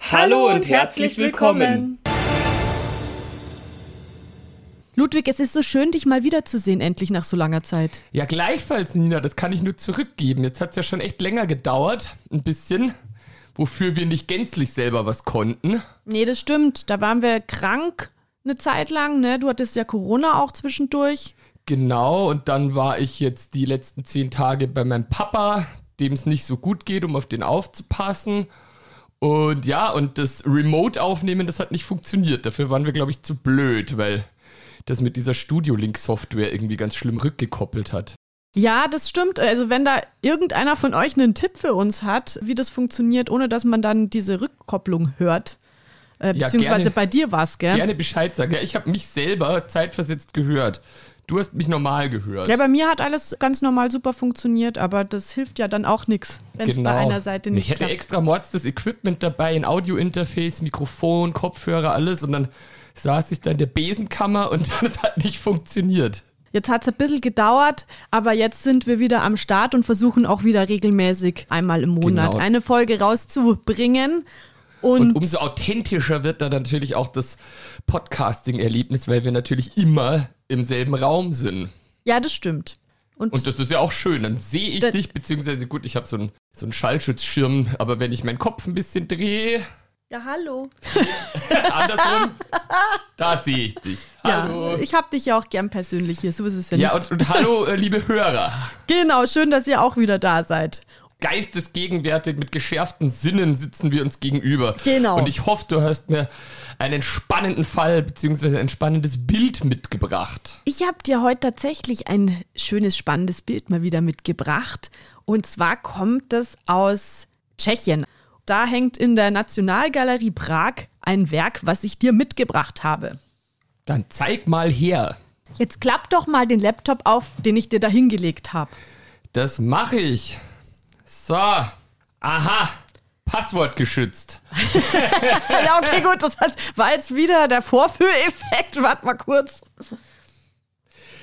Hallo, und, herzlich willkommen. Ludwig, es ist so schön, dich mal wiederzusehen, endlich nach so langer Zeit. Ja, gleichfalls, Nina, das kann ich nur zurückgeben. Jetzt hat es ja schon echt länger gedauert, ein bisschen, wofür wir nicht gänzlich selber was konnten. Nee, das stimmt. Da waren wir krank eine Zeit lang, ne? Du hattest ja Corona auch zwischendurch. Genau, und dann war ich jetzt die letzten zehn Tage bei meinem Papa, dem es nicht so gut geht, um auf den aufzupassen. Und ja, und das Remote-Aufnehmen, das hat nicht funktioniert. Dafür waren wir, glaube ich, zu blöd, weil das mit dieser Studio-Link-Software irgendwie ganz schlimm rückgekoppelt hat. Ja, das stimmt. Also wenn da irgendeiner von euch einen Tipp für uns hat, wie das funktioniert, ohne dass man dann diese Rückkopplung hört, äh, beziehungsweise ja, gerne, bei dir war es, gell? Gerne Bescheid sagen. Ja, ich habe mich selber zeitversetzt gehört. Du hast mich normal gehört. Ja, bei mir hat alles ganz normal super funktioniert, aber das hilft ja dann auch nichts, wenn es genau. bei einer Seite nicht Ich hätte klappt. extra Mords das Equipment dabei, ein Audio-Interface, Mikrofon, Kopfhörer, alles und dann saß ich da in der Besenkammer und das hat nicht funktioniert. Jetzt hat es ein bisschen gedauert, aber jetzt sind wir wieder am Start und versuchen auch wieder regelmäßig einmal im Monat genau. eine Folge rauszubringen. Und, und, umso authentischer wird da natürlich auch das Podcasting-Erlebnis, weil wir natürlich immer im selben Raum sind. Ja, das stimmt. Und, und das ist ja auch schön. Dann sehe ich dich, beziehungsweise gut, ich habe so einen so Schallschutzschirm, aber wenn ich meinen Kopf ein bisschen drehe. Ja, hallo. Andersrum, da sehe ich dich. Hallo. Ja, ich habe dich ja auch gern persönlich hier, so ist es ja, ja nicht. Ja, und, und hallo, äh, liebe Hörer. Genau, schön, dass ihr auch wieder da seid geistesgegenwärtig mit geschärften Sinnen sitzen wir uns gegenüber. Genau. Und ich hoffe, du hast mir einen spannenden Fall bzw. ein spannendes Bild mitgebracht. Ich habe dir heute tatsächlich ein schönes, spannendes Bild mal wieder mitgebracht. Und zwar kommt es aus Tschechien. Da hängt in der Nationalgalerie Prag ein Werk, was ich dir mitgebracht habe. Dann zeig mal her. Jetzt klapp doch mal den Laptop auf, den ich dir da hingelegt habe. Das mache ich. So. Aha. Passwort geschützt. ja, okay, gut. Das war jetzt wieder der Vorführeffekt. Warte mal kurz.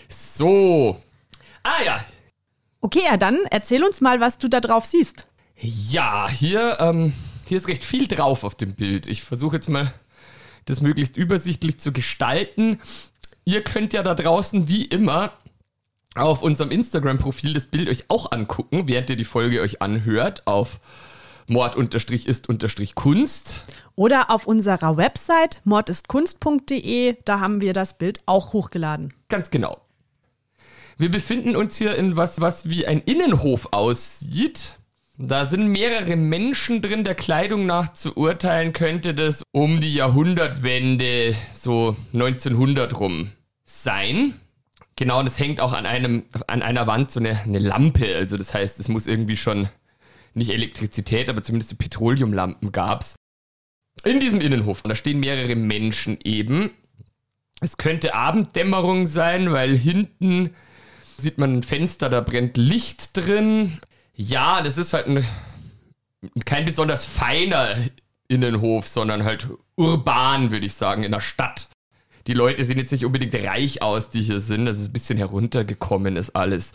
So. Ah ja. Okay, ja, dann erzähl uns mal, was du da drauf siehst. Ja, hier, ähm, hier ist recht viel drauf auf dem Bild. Ich versuche jetzt mal, das möglichst übersichtlich zu gestalten. Ihr könnt ja da draußen wie immer auf unserem Instagram-Profil das Bild euch auch angucken, während ihr die Folge euch anhört, auf mord-ist-kunst. Oder auf unserer Website mordistkunst.de, da haben wir das Bild auch hochgeladen. Ganz genau. Wir befinden uns hier in was, was wie ein Innenhof aussieht. Da sind mehrere Menschen drin. Der Kleidung nach zu urteilen könnte das um die Jahrhundertwende, so 1900 rum sein. Genau, und es hängt auch an einem, an einer Wand so eine, eine Lampe. Also das heißt, es muss irgendwie schon nicht Elektrizität, aber zumindest Petroleumlampen gab's. In diesem Innenhof. Und da stehen mehrere Menschen eben. Es könnte Abenddämmerung sein, weil hinten sieht man ein Fenster, da brennt Licht drin. Ja, das ist halt ein, kein besonders feiner Innenhof, sondern halt urban, würde ich sagen, in der Stadt die Leute sehen jetzt nicht unbedingt reich aus, die hier sind. Das ist ein bisschen heruntergekommen, ist alles.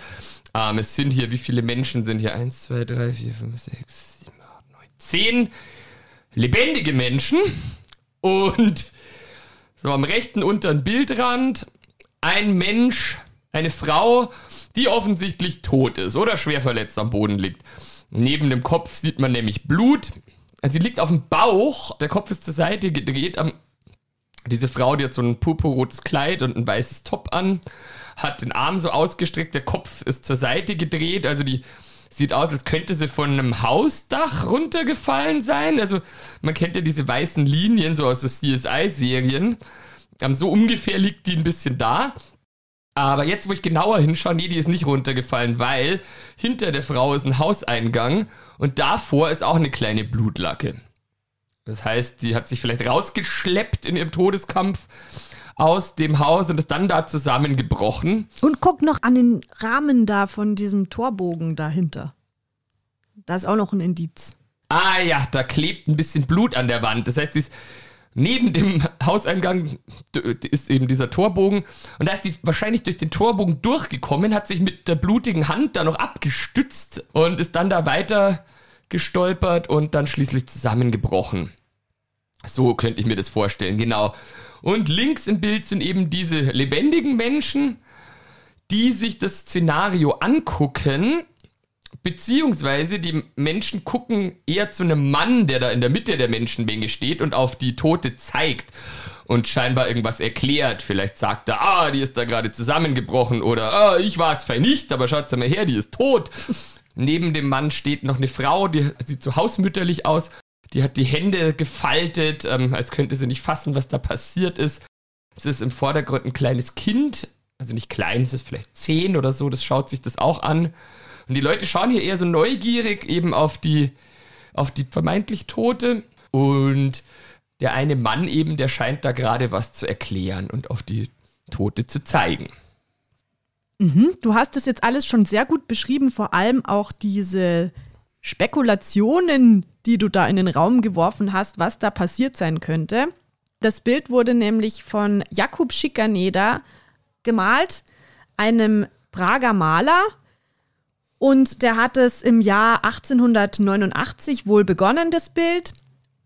Ähm, es sind hier, wie viele Menschen sind hier? Eins, zwei, drei, vier, fünf, sechs, sieben, acht, neun, zehn lebendige Menschen. Und so am rechten unteren Bildrand ein Mensch, eine Frau, die offensichtlich tot ist oder schwer verletzt am Boden liegt. Neben dem Kopf sieht man nämlich Blut. Also sie liegt auf dem Bauch, der Kopf ist zur Seite gedreht, am diese Frau, die hat so ein purpurrotes Kleid und ein weißes Top an, hat den Arm so ausgestreckt, der Kopf ist zur Seite gedreht, also die sieht aus, als könnte sie von einem Hausdach runtergefallen sein. Also man kennt ja diese weißen Linien so aus so CSI-Serien. So ungefähr liegt die ein bisschen da. Aber jetzt, wo ich genauer hinschaue, nee, die ist nicht runtergefallen, weil hinter der Frau ist ein Hauseingang und davor ist auch eine kleine Blutlacke. Das heißt, die hat sich vielleicht rausgeschleppt in ihrem Todeskampf aus dem Haus und ist dann da zusammengebrochen. Und guck noch an den Rahmen da von diesem Torbogen dahinter. Da ist auch noch ein Indiz. Ah ja, da klebt ein bisschen Blut an der Wand. Das heißt, sie ist neben dem Hauseingang ist eben dieser Torbogen und da ist sie wahrscheinlich durch den Torbogen durchgekommen, hat sich mit der blutigen Hand da noch abgestützt und ist dann da weiter gestolpert und dann schließlich zusammengebrochen. So könnte ich mir das vorstellen, genau. Und links im Bild sind eben diese lebendigen Menschen, die sich das Szenario angucken, beziehungsweise die Menschen gucken eher zu einem Mann, der da in der Mitte der Menschenmenge steht und auf die Tote zeigt und scheinbar irgendwas erklärt. Vielleicht sagt er, ah, die ist da gerade zusammengebrochen oder ah, ich war es fein nicht, aber schaut mal her, die ist tot. Neben dem Mann steht noch eine Frau, die sieht so hausmütterlich aus die hat die Hände gefaltet, ähm, als könnte sie nicht fassen, was da passiert ist. Es ist im Vordergrund ein kleines Kind, also nicht klein, es ist vielleicht zehn oder so, das schaut sich das auch an. Und die Leute schauen hier eher so neugierig eben auf die, auf die vermeintlich Tote. Und der eine Mann eben, der scheint da gerade was zu erklären und auf die Tote zu zeigen. Mhm, du hast es jetzt alles schon sehr gut beschrieben, vor allem auch diese Spekulationen, die du da in den Raum geworfen hast, was da passiert sein könnte. Das Bild wurde nämlich von Jakub Schikaneda gemalt, einem Prager Maler. Und der hat es im Jahr 1889 wohl begonnen, das Bild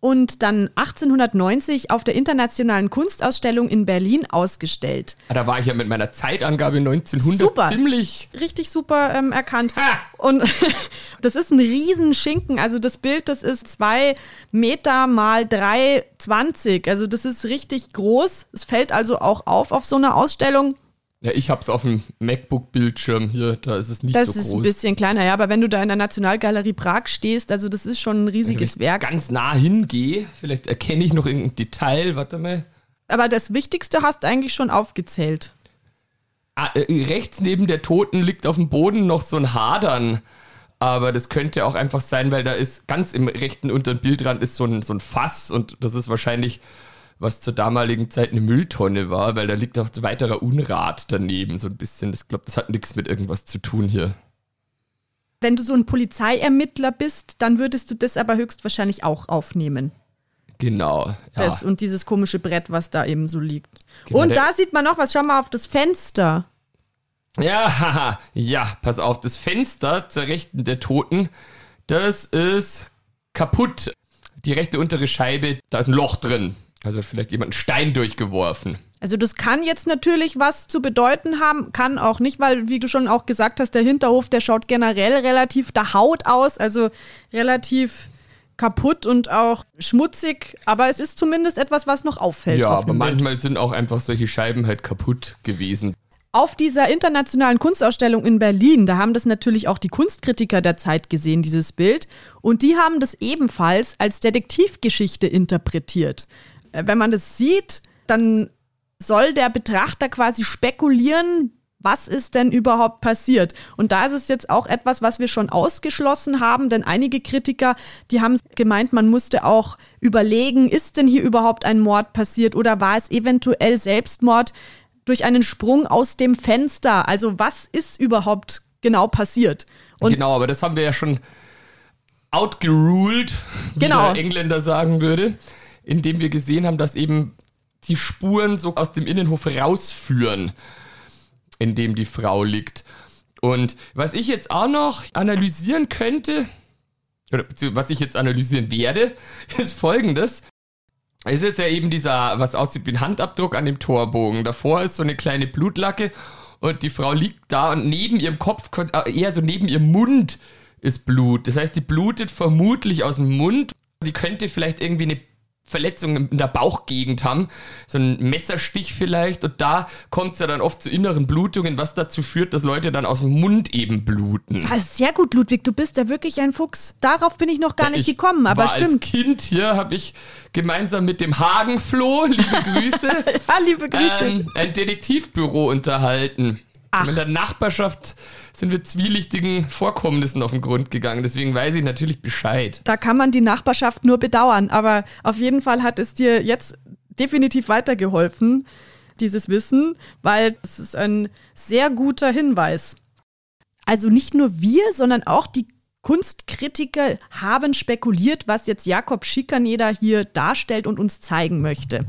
und dann 1890 auf der Internationalen Kunstausstellung in Berlin ausgestellt. Ah, da war ich ja mit meiner Zeitangabe 1900 super. ziemlich. Richtig super ähm, erkannt. Ha! Und das ist ein Riesenschinken. Also das Bild, das ist zwei Meter mal 3,20. Also das ist richtig groß. Es fällt also auch auf auf so einer Ausstellung. Ja, ich habe es auf dem MacBook-Bildschirm hier, da ist es nicht das so groß. Das ist ein bisschen kleiner, ja, aber wenn du da in der Nationalgalerie Prag stehst, also das ist schon ein riesiges wenn Werk. ganz nah hingehe, vielleicht erkenne ich noch irgendein Detail, warte mal. Aber das Wichtigste hast du eigentlich schon aufgezählt. Ah, äh, rechts neben der Toten liegt auf dem Boden noch so ein Hadern. Aber das könnte auch einfach sein, weil da ist ganz im rechten unteren Bildrand ist so ein, so ein Fass und das ist wahrscheinlich was zur damaligen Zeit eine Mülltonne war, weil da liegt auch weiterer Unrat daneben, so ein bisschen. Ich glaube, das hat nichts mit irgendwas zu tun hier. Wenn du so ein Polizeiermittler bist, dann würdest du das aber höchstwahrscheinlich auch aufnehmen. Genau. Ja. Das und dieses komische Brett, was da eben so liegt. Genau, und da sieht man noch was. Schau mal auf das Fenster. Ja, haha, ja, pass auf, das Fenster zur Rechten der Toten, das ist kaputt. Die rechte untere Scheibe, da ist ein Loch drin. Also vielleicht jemand einen Stein durchgeworfen. Also das kann jetzt natürlich was zu bedeuten haben, kann auch nicht, weil, wie du schon auch gesagt hast, der Hinterhof, der schaut generell relativ der Haut aus, also relativ kaputt und auch schmutzig, aber es ist zumindest etwas, was noch auffällt. Ja, aber manchmal sind auch einfach solche Scheiben halt kaputt gewesen. Auf dieser internationalen Kunstausstellung in Berlin, da haben das natürlich auch die Kunstkritiker der Zeit gesehen, dieses Bild, und die haben das ebenfalls als Detektivgeschichte interpretiert. Wenn man das sieht, dann soll der Betrachter quasi spekulieren, was ist denn überhaupt passiert? Und da ist es jetzt auch etwas, was wir schon ausgeschlossen haben, denn einige Kritiker, die haben gemeint, man musste auch überlegen, ist denn hier überhaupt ein Mord passiert oder war es eventuell Selbstmord durch einen Sprung aus dem Fenster? Also was ist überhaupt genau passiert? Und genau, aber das haben wir ja schon outgeruled, wie genau. der Engländer sagen würde indem wir gesehen haben, dass eben die Spuren so aus dem Innenhof rausführen, in dem die Frau liegt. Und was ich jetzt auch noch analysieren könnte, oder was ich jetzt analysieren werde, ist folgendes. Es ist jetzt ja eben dieser, was aussieht wie ein Handabdruck an dem Torbogen. Davor ist so eine kleine Blutlacke und die Frau liegt da und neben ihrem Kopf, äh, eher so neben ihrem Mund ist Blut. Das heißt, die blutet vermutlich aus dem Mund. Die könnte vielleicht irgendwie eine Verletzungen in der Bauchgegend haben, so ein Messerstich vielleicht, und da kommt es ja dann oft zu inneren Blutungen, was dazu führt, dass Leute dann aus dem Mund eben bluten. Das ist sehr gut, Ludwig, du bist ja wirklich ein Fuchs. Darauf bin ich noch gar ja, nicht gekommen, aber stimmt. Als Kind hier habe ich gemeinsam mit dem Hagenfloh, liebe Grüße, ja, liebe Grüße, ähm, ein Detektivbüro unterhalten. Ach. In der Nachbarschaft sind wir zwielichtigen Vorkommnissen auf den Grund gegangen. Deswegen weiß ich natürlich Bescheid. Da kann man die Nachbarschaft nur bedauern. Aber auf jeden Fall hat es dir jetzt definitiv weitergeholfen, dieses Wissen, weil es ist ein sehr guter Hinweis. Also nicht nur wir, sondern auch die Kunstkritiker haben spekuliert, was jetzt Jakob Schikaneder hier darstellt und uns zeigen möchte.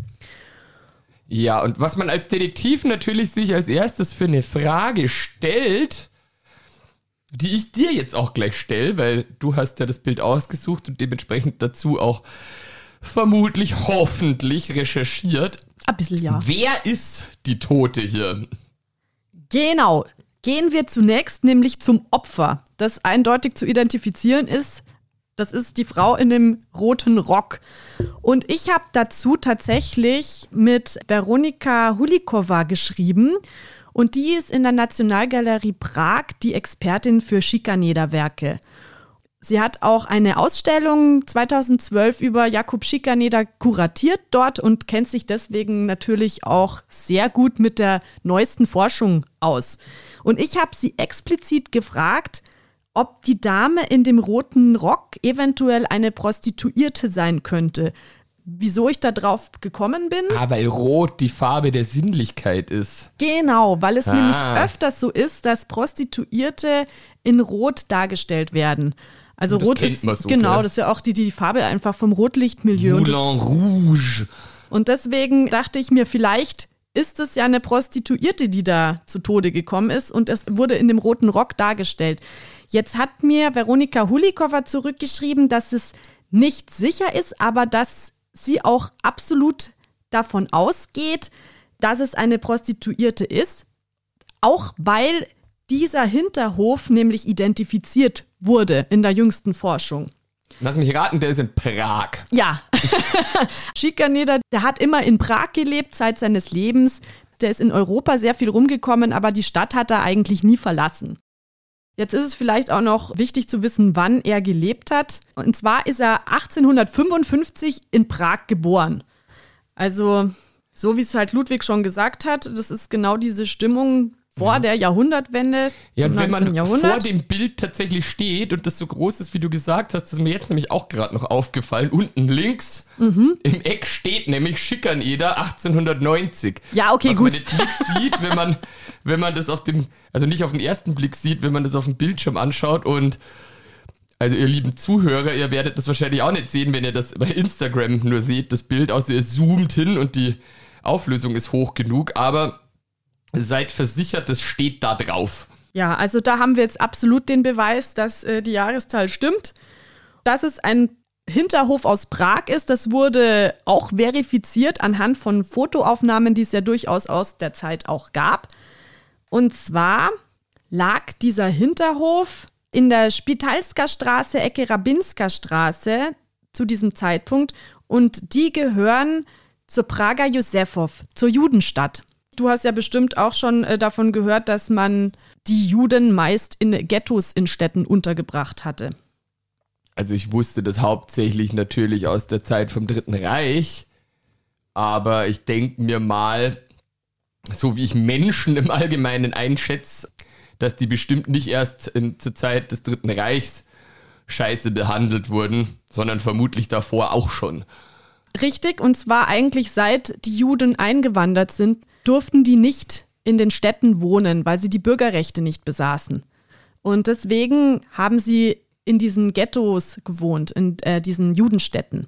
Ja, und was man als Detektiv natürlich sich als erstes für eine Frage stellt, die ich dir jetzt auch gleich stelle, weil du hast ja das Bild ausgesucht und dementsprechend dazu auch vermutlich, hoffentlich recherchiert. Ein bisschen, ja. Wer ist die Tote hier? Genau. Gehen wir zunächst nämlich zum Opfer, das eindeutig zu identifizieren ist. Das ist die Frau in dem roten Rock. Und ich habe dazu tatsächlich mit Veronika Hulikova geschrieben. Und die ist in der Nationalgalerie Prag die Expertin für Schikaneder-Werke. Sie hat auch eine Ausstellung 2012 über Jakub Schikaneder kuratiert dort und kennt sich deswegen natürlich auch sehr gut mit der neuesten Forschung aus. Und ich habe sie explizit gefragt, ob die Dame in dem roten Rock eventuell eine Prostituierte sein könnte. Wieso ich da drauf gekommen bin? Ah, weil Rot die Farbe der Sinnlichkeit ist. Genau, weil es ah. nämlich öfters so ist, dass Prostituierte in Rot dargestellt werden. Also Rot ist so, genau, das ist ja auch die, die Farbe einfach vom Rotlichtmilieu. Moulin Rouge. Und deswegen dachte ich mir, vielleicht ist es ja eine Prostituierte, die da zu Tode gekommen ist und es wurde in dem roten Rock dargestellt. Jetzt hat mir Veronika Hulikova zurückgeschrieben, dass es nicht sicher ist, aber dass sie auch absolut davon ausgeht, dass es eine Prostituierte ist, auch weil dieser Hinterhof nämlich identifiziert wurde in der jüngsten Forschung. Lass mich raten, der ist in Prag. Ja. Schikaneder, der hat immer in Prag gelebt, seit seines Lebens. Der ist in Europa sehr viel rumgekommen, aber die Stadt hat er eigentlich nie verlassen. Jetzt ist es vielleicht auch noch wichtig zu wissen, wann er gelebt hat. Und zwar ist er 1855 in Prag geboren. Also, so wie es halt Ludwig schon gesagt hat, das ist genau diese Stimmung, vor der Jahrhundertwende. Ja, und wenn man Jahrhundert. vor dem Bild tatsächlich steht und das so groß ist, wie du gesagt hast, das ist mir jetzt nämlich auch gerade noch aufgefallen. Unten links mhm. im Eck steht nämlich Schikaneder 1890. Ja, okay, was gut. Was man jetzt nicht sieht, wenn man, wenn man das auf dem, also nicht auf den ersten Blick sieht, wenn man das auf dem Bildschirm anschaut und also ihr lieben Zuhörer, ihr werdet das wahrscheinlich auch nicht sehen, wenn ihr das bei Instagram nur seht, das Bild, außer ihr zoomt hin und die Auflösung ist hoch genug, aber Seid versichert, es steht da drauf. Ja, also da haben wir jetzt absolut den Beweis, dass äh, die Jahreszahl stimmt. Dass es ein Hinterhof aus Prag ist, das wurde auch verifiziert anhand von Fotoaufnahmen, die es ja durchaus aus der Zeit auch gab. Und zwar lag dieser Hinterhof in der Spitalska Straße, Ecke Rabinska Straße zu diesem Zeitpunkt und die gehören zur Prager Josefow, zur Judenstadt. Du hast ja bestimmt auch schon äh, davon gehört, dass man die Juden meist in Ghettos in Städten untergebracht hatte. Also ich wusste das hauptsächlich natürlich aus der Zeit vom Dritten Reich, aber ich denke mir mal, so wie ich Menschen im Allgemeinen einschätze, dass die bestimmt nicht erst in, zur Zeit des Dritten Reichs scheiße behandelt wurden, sondern vermutlich davor auch schon. Richtig, und zwar eigentlich seit die Juden eingewandert sind, durften die nicht in den Städten wohnen, weil sie die Bürgerrechte nicht besaßen. Und deswegen haben sie in diesen Ghettos gewohnt, in äh, diesen Judenstädten.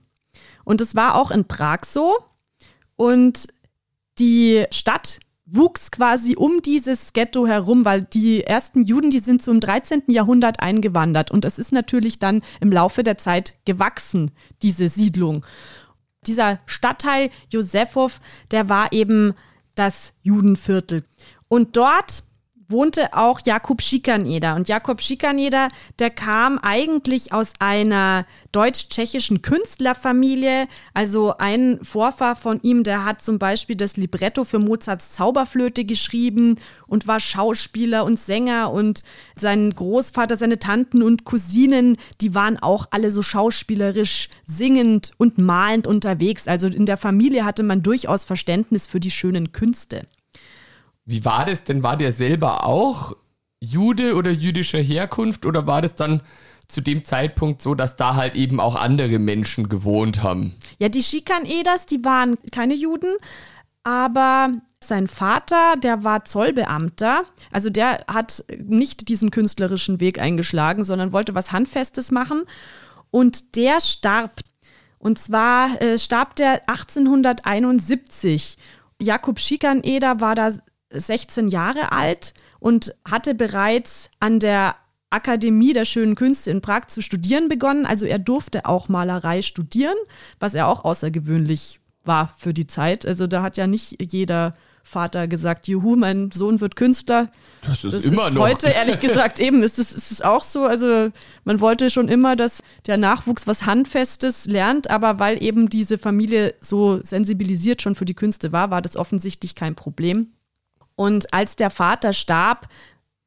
Und es war auch in Prag so. Und die Stadt wuchs quasi um dieses Ghetto herum, weil die ersten Juden, die sind im 13. Jahrhundert eingewandert. Und es ist natürlich dann im Laufe der Zeit gewachsen, diese Siedlung. Dieser Stadtteil Josefow, der war eben das Judenviertel. Und dort wohnte auch Jakob Schikaneder. Und Jakob Schikaneder, der kam eigentlich aus einer deutsch-tschechischen Künstlerfamilie. Also ein Vorfahr von ihm, der hat zum Beispiel das Libretto für Mozarts Zauberflöte geschrieben und war Schauspieler und Sänger. Und sein Großvater, seine Tanten und Cousinen, die waren auch alle so schauspielerisch singend und malend unterwegs. Also in der Familie hatte man durchaus Verständnis für die schönen Künste. Wie war das denn? War der selber auch Jude oder jüdischer Herkunft oder war das dann zu dem Zeitpunkt so, dass da halt eben auch andere Menschen gewohnt haben? Ja, die Schikan-Eders, die waren keine Juden, aber sein Vater, der war Zollbeamter. Also der hat nicht diesen künstlerischen Weg eingeschlagen, sondern wollte was Handfestes machen. Und der starb. Und zwar äh, starb der 1871. Jakob Schikaneder war da 16 Jahre alt und hatte bereits an der Akademie der schönen Künste in Prag zu studieren begonnen. Also er durfte auch Malerei studieren, was er auch außergewöhnlich war für die Zeit. Also da hat ja nicht jeder Vater gesagt, juhu, mein Sohn wird Künstler. Das ist das immer ist noch. Heute, ehrlich gesagt, eben ist es, ist es auch so. Also man wollte schon immer, dass der Nachwuchs was Handfestes lernt, aber weil eben diese Familie so sensibilisiert schon für die Künste war, war das offensichtlich kein Problem. Und als der Vater starb,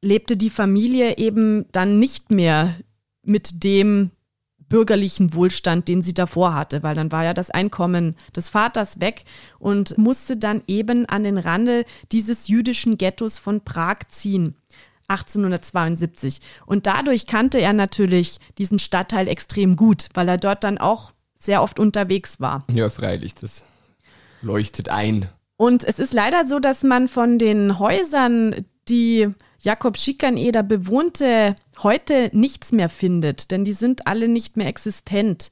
lebte die Familie eben dann nicht mehr mit dem bürgerlichen Wohlstand, den sie davor hatte, weil dann war ja das Einkommen des Vaters weg und musste dann eben an den Rande dieses jüdischen Ghettos von Prag ziehen. 1872. Und dadurch kannte er natürlich diesen Stadtteil extrem gut, weil er dort dann auch sehr oft unterwegs war. Ja, freilich, das leuchtet ein. Und es ist leider so, dass man von den Häusern, die Jakob Schikaneder bewohnte, heute nichts mehr findet, denn die sind alle nicht mehr existent.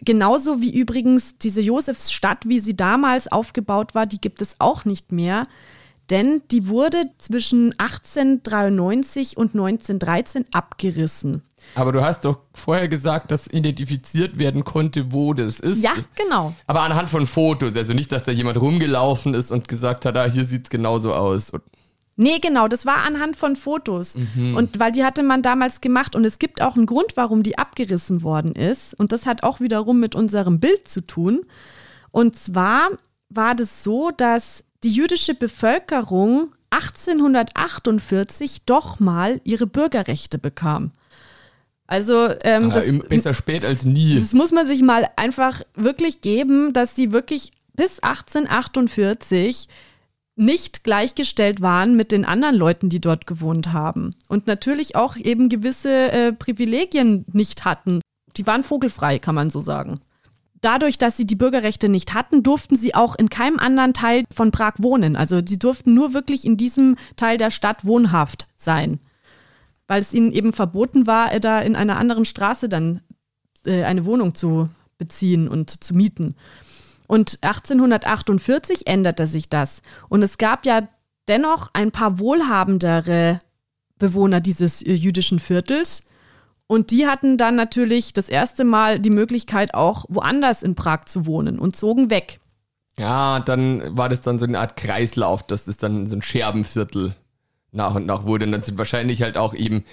Genauso wie übrigens diese Josefsstadt, wie sie damals aufgebaut war, die gibt es auch nicht mehr, denn die wurde zwischen 1893 und 1913 abgerissen. Aber du hast doch vorher gesagt, dass identifiziert werden konnte, wo das ist. Ja, genau. Aber anhand von Fotos, also nicht, dass da jemand rumgelaufen ist und gesagt hat, ah, hier sieht es genauso aus. Nee, genau, das war anhand von Fotos. Mhm. Und weil die hatte man damals gemacht. Und es gibt auch einen Grund, warum die abgerissen worden ist. Und das hat auch wiederum mit unserem Bild zu tun. Und zwar war das so, dass die jüdische Bevölkerung 1848 doch mal ihre Bürgerrechte bekam. Also ähm, ah, das, besser spät als nie. Das muss man sich mal einfach wirklich geben, dass sie wirklich bis 1848 nicht gleichgestellt waren mit den anderen Leuten, die dort gewohnt haben. Und natürlich auch eben gewisse äh, Privilegien nicht hatten. Die waren vogelfrei, kann man so sagen. Dadurch, dass sie die Bürgerrechte nicht hatten, durften sie auch in keinem anderen Teil von Prag wohnen. Also sie durften nur wirklich in diesem Teil der Stadt wohnhaft sein. Weil es ihnen eben verboten war, äh, da in einer anderen Straße dann äh, eine Wohnung zu beziehen und zu mieten. Und 1848 änderte sich das. Und es gab ja dennoch ein paar wohlhabendere Bewohner dieses äh, jüdischen Viertels. Und die hatten dann natürlich das erste Mal die Möglichkeit, auch woanders in Prag zu wohnen und zogen weg. Ja, dann war das dann so eine Art Kreislauf, dass das dann so ein Scherbenviertel nach und nach wurde. Und dann sind wahrscheinlich halt auch eben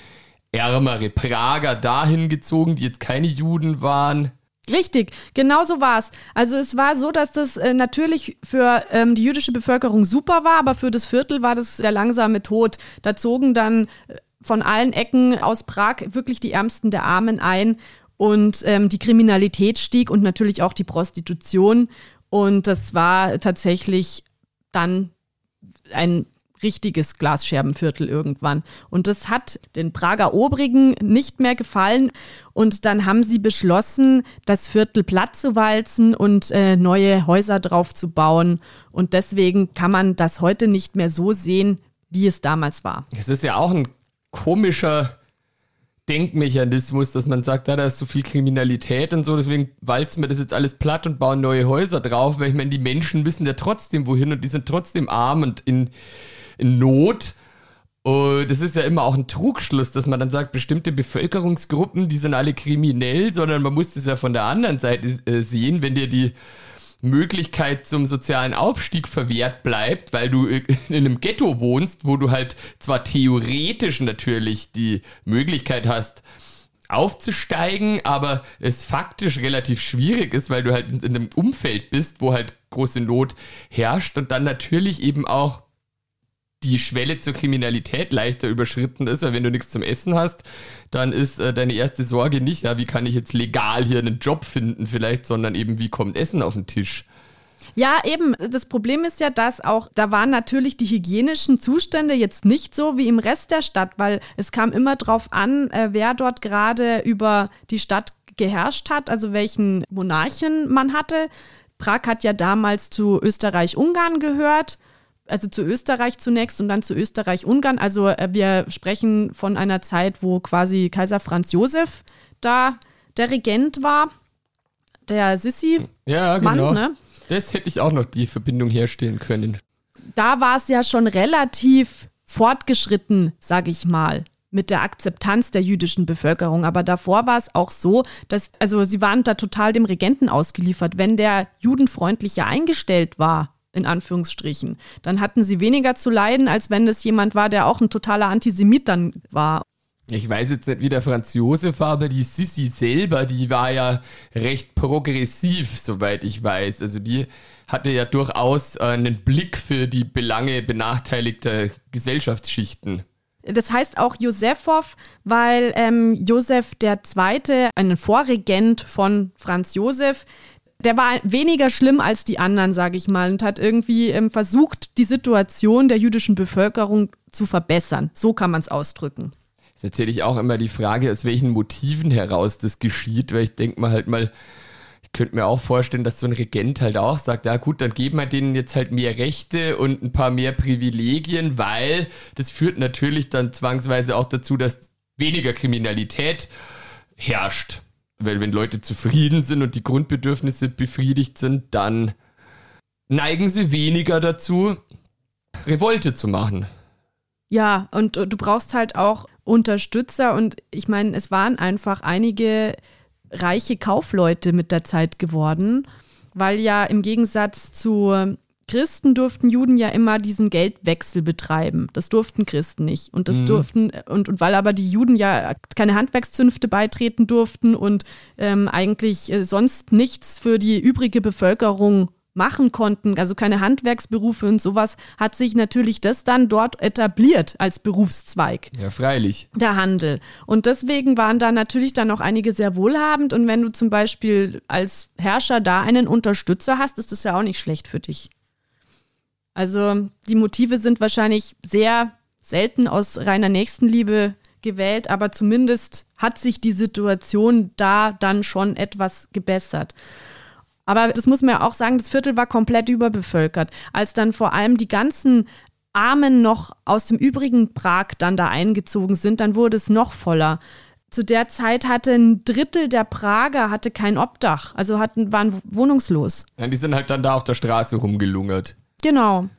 ärmere Prager dahin gezogen, die jetzt keine Juden waren. Richtig, genau so war es. Also es war so, dass das äh, natürlich für ähm, die jüdische Bevölkerung super war, aber für das Viertel war das der langsame Tod. Da zogen dann äh, von allen Ecken aus Prag wirklich die Ärmsten der Armen ein und ähm, die Kriminalität stieg und natürlich auch die Prostitution. Und das war tatsächlich dann ein richtiges Glasscherbenviertel irgendwann. Und das hat den Prager Obrigen nicht mehr gefallen. Und dann haben sie beschlossen, das Viertel platt zu walzen und äh, neue Häuser drauf zu bauen. Und deswegen kann man das heute nicht mehr so sehen, wie es damals war. Es ist ja auch ein komischer Denkmechanismus, dass man sagt, da, da ist so viel Kriminalität und so, deswegen walzen wir das jetzt alles platt und bauen neue Häuser drauf, weil ich meine, die Menschen müssen ja trotzdem wohin und die sind trotzdem arm und in Not. Und das ist ja immer auch ein Trugschluss, dass man dann sagt, bestimmte Bevölkerungsgruppen, die sind alle kriminell, sondern man muss das ja von der anderen Seite äh, sehen, wenn dir die Möglichkeit zum sozialen Aufstieg verwehrt bleibt, weil du in einem Ghetto wohnst, wo du halt zwar theoretisch natürlich die Möglichkeit hast, aufzusteigen, aber es faktisch relativ schwierig ist, weil du halt in einem Umfeld bist, wo halt große Not herrscht und dann natürlich eben auch die Schwelle zur Kriminalität leichter überschritten ist, weil wenn du nichts zum Essen hast, dann ist äh, deine erste Sorge nicht, ja, wie kann ich jetzt legal hier einen Job finden vielleicht, sondern eben, wie kommt Essen auf den Tisch. Ja, eben. Das Problem ist ja, dass auch, da waren natürlich die hygienischen Zustände jetzt nicht so wie im Rest der Stadt, weil es kam immer drauf an, äh, wer dort gerade über die Stadt geherrscht hat, also welchen Monarchen man hatte. Prag hat ja damals zu Österreich-Ungarn gehört also zu Österreich zunächst und dann zu Österreich-Ungarn. Also äh, wir sprechen von einer Zeit, wo quasi Kaiser Franz Josef da der Regent war, der Sissi. Ja, genau. Mann, ne? Das hätte ich auch noch die Verbindung herstellen können. Da war es ja schon relativ fortgeschritten, sage ich mal mit der Akzeptanz der jüdischen Bevölkerung. Aber davor war es auch so, dass, also sie waren da total dem Regenten ausgeliefert. Wenn der judenfreundlicher eingestellt war, in Anführungsstrichen, dann hatten sie weniger zu leiden, als wenn es jemand war, der auch ein totaler Antisemit dann war. Ich weiß jetzt nicht, wie der Franz Josef war, aber die Sissi selber, die war ja recht progressiv, soweit ich weiß. Also die hatte ja durchaus äh, einen Blick für die Belange benachteiligter Gesellschaftsschichten. Das heißt auch Josephow, weil ähm, Josef II., ein Vorregent von Franz Josef, der war weniger schlimm als die anderen, sage ich mal, und hat irgendwie ähm, versucht, die Situation der jüdischen Bevölkerung zu verbessern. So kann man es ausdrücken ist natürlich auch immer die Frage, aus welchen Motiven heraus das geschieht, weil ich denke mal halt mal, ich könnte mir auch vorstellen, dass so ein Regent halt auch sagt, ja gut, dann geben wir denen jetzt halt mehr Rechte und ein paar mehr Privilegien, weil das führt natürlich dann zwangsweise auch dazu, dass weniger Kriminalität herrscht. Weil wenn Leute zufrieden sind und die Grundbedürfnisse befriedigt sind, dann neigen sie weniger dazu, Revolte zu machen. Ja, und du brauchst halt auch Unterstützer und ich meine, es waren einfach einige reiche Kaufleute mit der Zeit geworden, weil ja im Gegensatz zu Christen durften Juden ja immer diesen Geldwechsel betreiben. Das durften Christen nicht. Und das mhm. durften, und, und weil aber die Juden ja keine Handwerkszünfte beitreten durften und ähm, eigentlich äh, sonst nichts für die übrige Bevölkerung machen konnten, also keine Handwerksberufe und sowas, hat sich natürlich das dann dort etabliert als Berufszweig. Ja, freilich. Der Handel. Und deswegen waren da natürlich dann auch einige sehr wohlhabend. Und wenn du zum Beispiel als Herrscher da einen Unterstützer hast, ist das ja auch nicht schlecht für dich. Also die Motive sind wahrscheinlich sehr selten aus reiner Nächstenliebe gewählt, aber zumindest hat sich die Situation da dann schon etwas gebessert. Aber das muss man ja auch sagen, das Viertel war komplett überbevölkert. Als dann vor allem die ganzen Armen noch aus dem übrigen Prag dann da eingezogen sind, dann wurde es noch voller. Zu der Zeit hatte ein Drittel der Prager hatte kein Obdach, also hatten, waren wohnungslos. Ja, die sind halt dann da auf der Straße rumgelungert. Genau.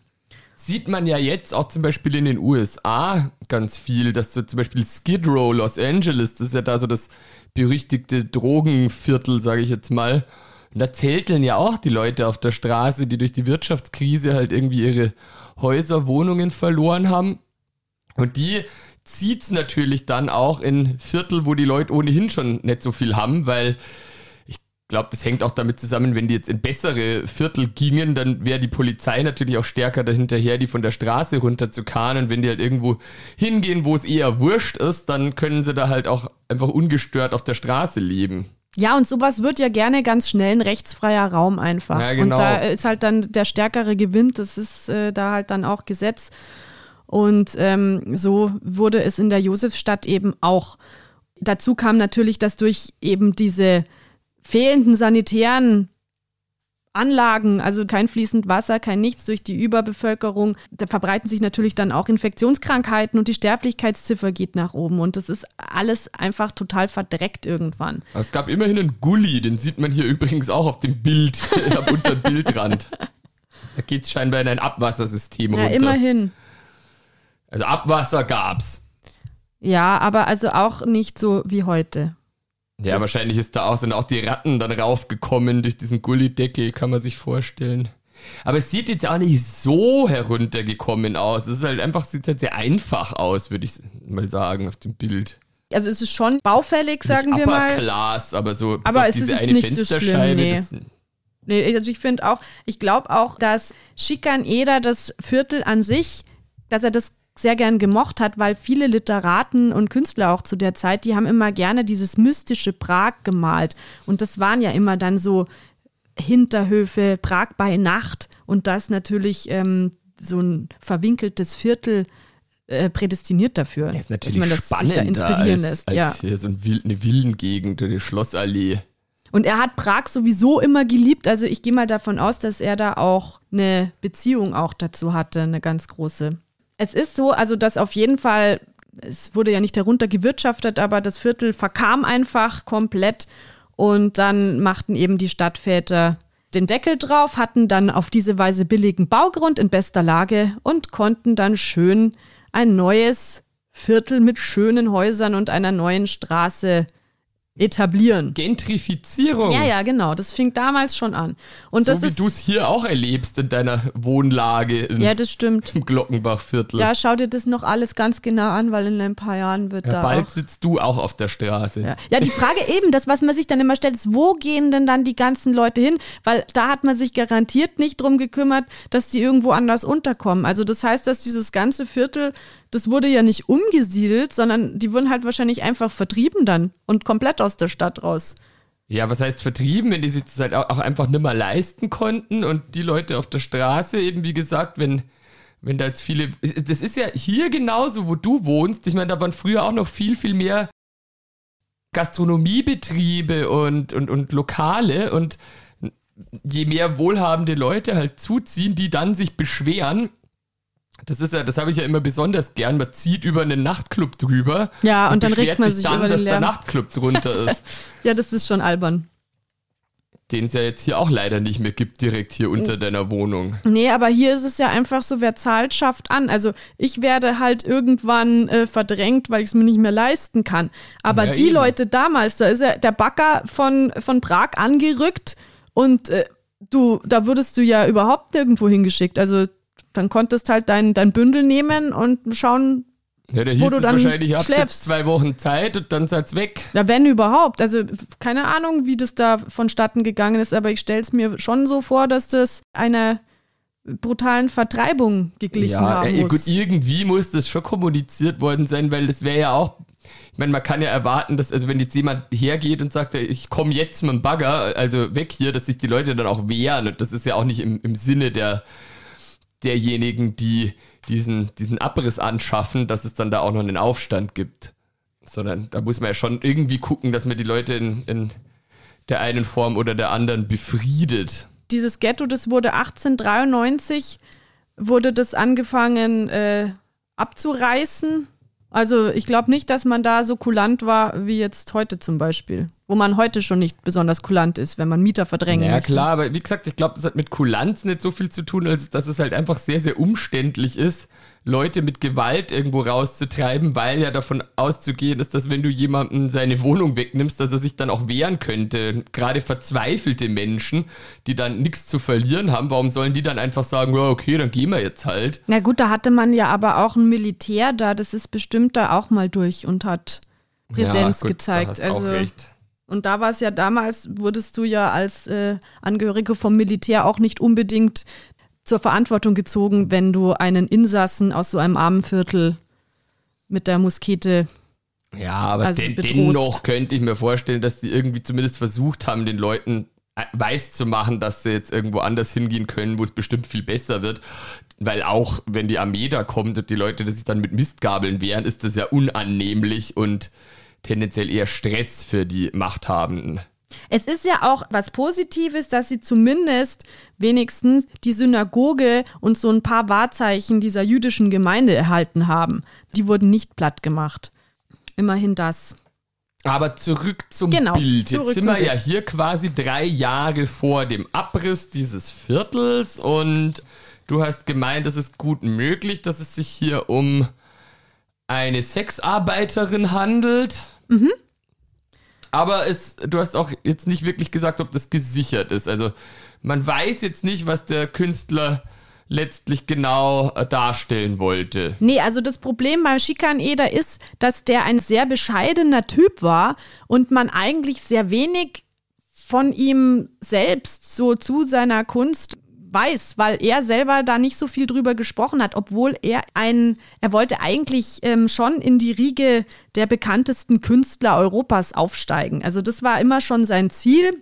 Sieht man ja jetzt auch zum Beispiel in den USA ganz viel, dass so zum Beispiel Skid Row Los Angeles, das ist ja da so das berüchtigte Drogenviertel, sage ich jetzt mal. Und da zelteln ja auch die Leute auf der Straße, die durch die Wirtschaftskrise halt irgendwie ihre Häuser, Wohnungen verloren haben. Und die zieht es natürlich dann auch in Viertel, wo die Leute ohnehin schon nicht so viel haben, weil glaube, das hängt auch damit zusammen, wenn die jetzt in bessere Viertel gingen, dann wäre die Polizei natürlich auch stärker dahinterher, die von der Straße runter zu Und wenn die halt irgendwo hingehen, wo es eher wurscht ist, dann können sie da halt auch einfach ungestört auf der Straße leben. Ja, und sowas wird ja gerne ganz schnell ein rechtsfreier Raum einfach. Ja, genau. Und da ist halt dann der stärkere Gewinn, das ist äh, da halt dann auch Gesetz. Und ähm, so wurde es in der Josefstadt eben auch. Dazu kam natürlich, dass durch eben diese fehlenden sanitären Anlagen, also kein fließend Wasser, kein nichts durch die Überbevölkerung. Da verbreiten sich natürlich dann auch Infektionskrankheiten und die Sterblichkeitsziffer geht nach oben und das ist alles einfach total verdreckt irgendwann. Es gab immerhin einen Gully, den sieht man hier übrigens auch auf dem Bild, am unteren Bildrand. Da geht es scheinbar in ein Abwassersystem ja, runter. immerhin. Also Abwasser gab's. Ja, aber also auch nicht so wie heute. Ja, das wahrscheinlich ist da auch, sind auch die Ratten dann raufgekommen durch diesen Gullideckel, kann man sich vorstellen. Aber es sieht jetzt auch nicht so heruntergekommen aus. Es ist halt einfach, sieht halt sehr einfach aus, würde ich mal sagen, auf dem Bild. Also es ist schon baufällig, sagen nicht wir mal. Class, aber so aber es ist jetzt nicht so schlimm, nee. nee also ich finde auch, ich glaube auch, dass Schikaneder das Viertel an sich, dass er das sehr gern gemocht hat, weil viele Literaten und Künstler auch zu der Zeit, die haben immer gerne dieses mystische Prag gemalt. Und das waren ja immer dann so Hinterhöfe, Prag bei Nacht und das natürlich ähm, so ein verwinkeltes Viertel äh, prädestiniert dafür, Das ist natürlich dass man das sich da spannender inspirieren lässt. als ja. hier so ein Wild, eine Villengegend die Schlossallee. Und er hat Prag sowieso immer geliebt. Also ich gehe mal davon aus, dass er da auch eine Beziehung auch dazu hatte, eine ganz große. Es ist so, also dass auf jeden Fall, es wurde ja nicht darunter gewirtschaftet, aber das Viertel verkam einfach komplett. Und dann machten eben die Stadtväter den Deckel drauf, hatten dann auf diese Weise billigen Baugrund in bester Lage und konnten dann schön ein neues Viertel mit schönen Häusern und einer neuen Straße etablieren. Gentrifizierung. Ja, ja, genau. Das fing damals schon an. Und so das wie du es hier auch erlebst in deiner Wohnlage in, Ja, das stimmt. im Glockenbachviertel. Ja, schau dir das noch alles ganz genau an, weil in ein paar Jahren wird Ja, da bald sitzt du auch auf der Straße. Ja. ja, die Frage eben, das, was man sich dann immer stellt, ist, wo gehen denn dann die ganzen Leute hin? Weil da hat man sich garantiert nicht drum gekümmert, dass die irgendwo anders unterkommen. Also das heißt, dass dieses ganze Viertel, das wurde ja nicht umgesiedelt, sondern die wurden halt wahrscheinlich einfach vertrieben dann und komplett aus der Stadt raus. Ja, was heißt vertrieben, wenn die sich das halt auch, einfach nicht mehr leisten konnten und die Leute auf der Straße eben, wie gesagt, wenn, wenn da jetzt viele, das ist ja hier genauso, wo du wohnst, ich meine, da waren früher auch noch viel, viel mehr Gastronomiebetriebe und, und, und Lokale und je mehr wohlhabende Leute halt zuziehen, die dann sich beschweren, das ist ja, das habe ich ja immer besonders gern. Man zieht über einen Nachtclub drüber. Ja, und dann beschwert regt man sich dann, über den dass der Lärm. Nachtclub drunter ist. Ja, das ist schon albern. den es ja jetzt hier auch leider nicht mehr gibt, direkt hier unter deiner Wohnung. Nee, aber hier ist es ja einfach so, wer zahlt, schafft an. Also ich werde halt irgendwann äh, verdrängt, weil ich es mir nicht mehr leisten kann. Aber Ja, die eben. Leute damals, da ist ja der Bagger von, von Prag angerückt und äh, du, da würdest du ja überhaupt nirgendwo hingeschickt. Also dann konntest halt dein, dein Bündel nehmen und schauen, Ja, da Wo hieß du es dann wahrscheinlich, ihr habt jetzt schläfst. zwei Wochen Zeit und dann seid's weg. ja, wenn überhaupt. Also keine Ahnung, wie das da vonstatten gegangen ist, aber ich stelle es mir schon so vor, dass das einer brutalen Vertreibung geglichen haben ey, muss. gut, irgendwie muss das schon kommuniziert worden sein, weil das wäre ja auch, ich meine, man kann ja erwarten, dass, also wenn jetzt jemand hergeht und sagt, ich komme jetzt mit dem Bagger, also weg hier, dass sich die Leute dann auch wehren und das ist ja auch nicht im, im Sinne der, derjenigen, die diesen, diesen Abriss anschaffen, dass es dann da auch noch einen Aufstand gibt. Sondern da muss man ja schon irgendwie gucken, dass man die Leute in, in der einen Form oder der anderen befriedet. dieses Ghetto, das wurde 1893, wurde das angefangen äh, abzureißen. Also ich glaube nicht, dass man da so kulant war wie jetzt heute zum Beispiel. Wo man heute schon nicht besonders kulant ist, wenn man Mieter verdrängen Ja, möchte. klar, aber wie gesagt, ich glaube, das hat mit Kulanz nicht so viel zu tun, als dass es halt einfach sehr, sehr umständlich ist, Leute mit Gewalt irgendwo rauszutreiben, weil ja davon auszugehen ist, dass wenn du jemandem seine Wohnung wegnimmst, dass er sich dann auch wehren könnte. Gerade verzweifelte Menschen, die dann nichts zu verlieren haben, warum sollen die dann einfach sagen, ja, okay, dann gehen wir jetzt halt? Na gut, da hatte man ja aber auch ein Militär da, das ist bestimmt da auch mal durch und hat Präsenz ja, gut, gezeigt. Da hast also auch recht. Und da war es ja damals, wurdest du ja als äh, Angehörige vom Militär auch nicht unbedingt zur Verantwortung gezogen, wenn du einen Insassen aus so einem Armenviertel mit der Muskete. Ja, aber Also den, dennoch könnte ich mir vorstellen, dass die irgendwie zumindest versucht haben, den Leuten äh, weiß zu machen, dass sie jetzt irgendwo anders hingehen können, wo es bestimmt viel besser wird. Weil auch, wenn die Armee da kommt und die Leute, die sich dann mit Mistgabeln wehren, ist das ja unannehmlich und tendenziell eher Stress für die Machthabenden. Es ist ja auch was Positives, dass sie zumindest wenigstens die Synagoge und so ein paar Wahrzeichen dieser jüdischen Gemeinde erhalten haben. Die wurden nicht platt gemacht. Immerhin das. Aber zurück zum Genau, Bild. zurück Jetzt sind zum wir ja hier quasi drei Jahre vor dem Abriss dieses Viertels und du hast gemeint, es ist gut möglich, dass es sich hier um eine Sexarbeiterin handelt. Mhm. Aber es, du hast auch jetzt nicht wirklich gesagt, ob das gesichert ist. Also man weiß jetzt nicht, was der Künstler letztlich genau äh, darstellen wollte. Nee, also das Problem beim Shikan Eder ist, dass der ein sehr bescheidener Typ war und man eigentlich sehr wenig von ihm selbst so zu seiner Kunst weiß, weil er selber da nicht so viel drüber gesprochen hat, obwohl er ein, er wollte eigentlich ähm, schon in die Riege der bekanntesten Künstler Europas aufsteigen. Also das war immer schon sein Ziel.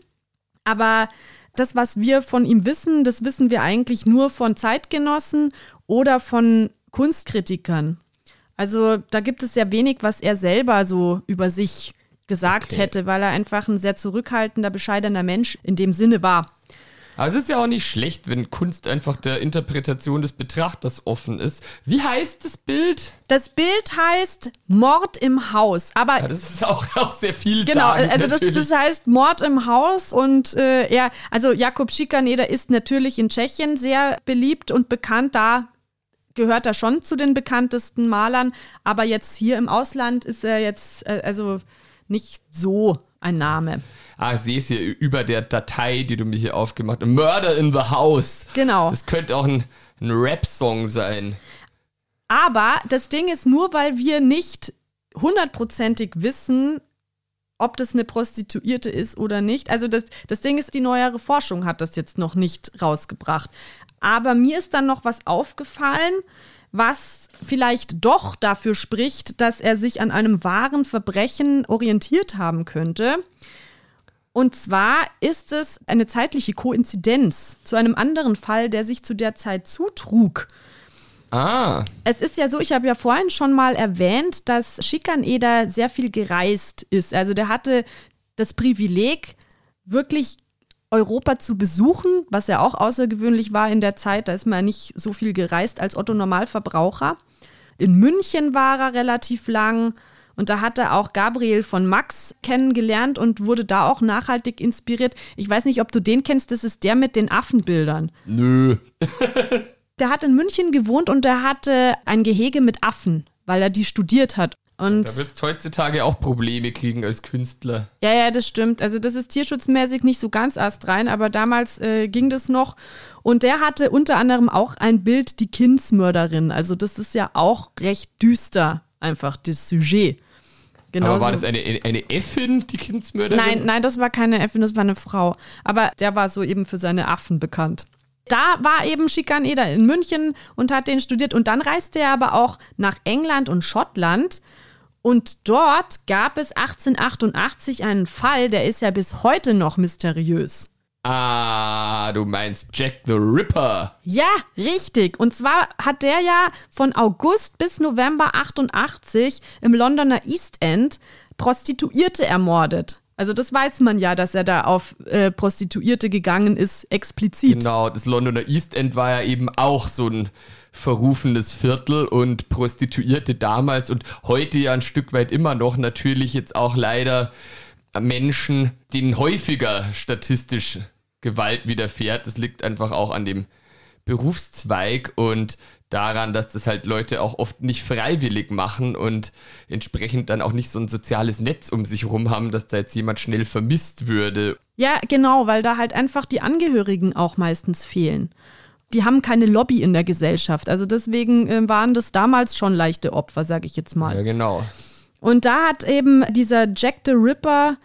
Aber Das, was wir von ihm wissen, das wissen wir eigentlich nur von Zeitgenossen oder von Kunstkritikern. Also da gibt es sehr wenig, was er selber so über sich gesagt okay. hätte, weil er einfach ein sehr zurückhaltender, bescheidener Mensch in dem Sinne war. Aber es ist ja auch nicht schlecht, wenn Kunst einfach der Interpretation des Betrachters offen ist. Wie heißt das Bild? Das Bild heißt Mord im Haus. Aber ja, das ist auch, auch sehr viel. Genau, also das, das, heißt Mord im Haus und äh, er, also Jakob Schikaneder ist natürlich in Tschechien sehr beliebt und bekannt. Da gehört er schon zu den bekanntesten Malern, aber jetzt hier im Ausland ist er jetzt äh, also nicht so ein Name. Ah, ich sehe es hier über der Datei, die du mir hier aufgemacht hast. Murder in the House. Genau. Das könnte auch ein, ein Rap-Song sein. Aber das Ding ist nur, weil wir nicht hundertprozentig wissen, ob das eine Prostituierte ist oder nicht. Also das, das Ding ist, die neuere Forschung hat das jetzt noch nicht rausgebracht. Aber mir ist dann noch was aufgefallen, was vielleicht doch dafür spricht, dass er sich an einem wahren Verbrechen orientiert haben könnte. Und zwar ist es eine zeitliche Koinzidenz zu einem anderen Fall, der sich zu der Zeit zutrug. Ah. Es ist ja so, ich habe ja vorhin schon mal erwähnt, dass Schikaneder sehr viel gereist ist. Also der hatte das Privileg, wirklich Europa zu besuchen, was ja auch außergewöhnlich war in der Zeit. Da ist man ja nicht so viel gereist als Otto Normalverbraucher. In München war er relativ lang. Und da hat er auch Gabriel von Max kennengelernt und wurde da auch nachhaltig inspiriert. Ich weiß nicht, ob du den kennst, das ist der mit den Affenbildern. Nö. der hat in München gewohnt und der hatte ein Gehege mit Affen, weil er die studiert hat. Und da wird es heutzutage auch Probleme kriegen als Künstler. Ja, ja, das stimmt. Also das ist tierschutzmäßig nicht so ganz astrein, aber damals äh, ging das noch. Und der hatte unter anderem auch ein Bild, die Kindsmörderin. Also das ist ja auch recht düster, einfach das Sujet. Genauso. Aber war das eine, eine Äffin, die Kindsmörderin? Nein, nein, das war keine Äffin, das war eine Frau. Aber der war so eben für seine Affen bekannt da war eben Schikaneder in München und hat den studiert. Und dann reiste er aber auch nach England und Schottland und dort gab es 1888 einen Fall, der ist ja bis heute noch mysteriös. Ah, du meinst Jack the Ripper. Ja, richtig. Und zwar hat der ja von August bis November 88 im Londoner East End Prostituierte ermordet. Also das weiß man ja, dass er da auf äh, Prostituierte gegangen ist, explizit. Genau, das Londoner East End war ja eben auch so ein verrufenes Viertel und Prostituierte damals und heute ja ein Stück weit immer noch natürlich jetzt auch leider Menschen, denen häufiger statistisch Gewalt widerfährt. Das liegt einfach auch an dem Berufszweig und daran, dass das halt Leute auch oft nicht freiwillig machen und entsprechend dann auch nicht so ein soziales Netz um sich herum haben, dass da jetzt jemand schnell vermisst würde. Ja, genau, weil da halt einfach die Angehörigen auch meistens fehlen die haben keine Lobby in der Gesellschaft. Also deswegen äh, waren das damals schon leichte Opfer, sage ich jetzt mal. Ja, genau. Und da hat eben dieser Jack the Ripper,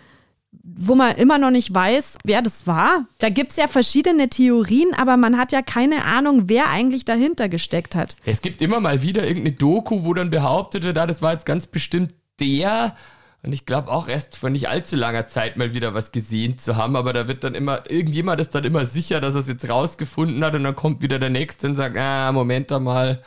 wo man immer noch nicht weiß, wer das war. Da gibt es ja verschiedene Theorien, aber man hat ja keine Ahnung, wer eigentlich dahinter gesteckt hat. Es gibt immer mal wieder irgendeine Doku, wo dann behauptet wird, ah, das war jetzt ganz bestimmt der und ich glaube auch erst vor nicht allzu langer Zeit mal wieder was gesehen zu haben, aber da wird dann immer, irgendjemand ist dann immer sicher, dass er es jetzt rausgefunden hat und dann kommt wieder der Nächste und sagt, ah, Moment mal.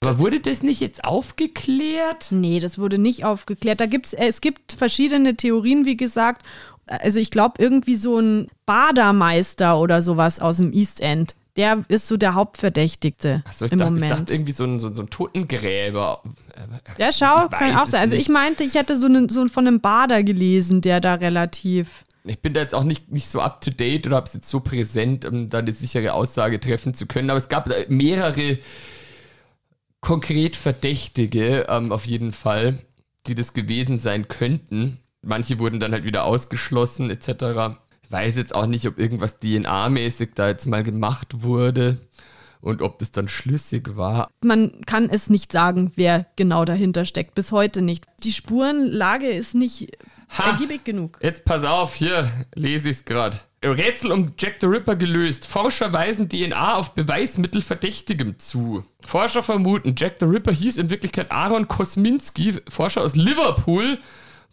Aber wurde das nicht jetzt aufgeklärt? Nee, das wurde nicht aufgeklärt. Da gibt's, äh, es gibt verschiedene Theorien, wie gesagt. Also ich glaube, irgendwie so ein Badermeister oder sowas aus dem East End der ist so der Hauptverdächtigte Achso, ich im dachte, Moment. Ich dachte irgendwie so ein, so, so ein Totengräber. Ja, schau, kann auch sein. Also ich meinte, ich hätte so, einen, so von einem Bader gelesen, der da relativ ich bin da jetzt auch nicht, nicht so up to date oder habe es jetzt so präsent, um da eine sichere Aussage treffen zu können. Aber es gab mehrere konkret Verdächtige ähm, auf jeden Fall, die das gewesen sein könnten. Manche wurden dann halt wieder ausgeschlossen, etc weiß jetzt auch nicht, ob irgendwas DNA-mäßig da jetzt mal gemacht wurde und ob das dann schlüssig war. Man kann es nicht sagen, wer genau dahinter steckt. Bis heute nicht. Die Spurenlage ist nicht ha, ergiebig genug. Jetzt pass auf, hier lese ich es gerade. Rätsel um Jack the Ripper gelöst. Forscher weisen DNA auf Beweismittel Verdächtigem zu. Forscher vermuten, Jack the Ripper hieß in Wirklichkeit Aaron Kosminski, Forscher aus Liverpool,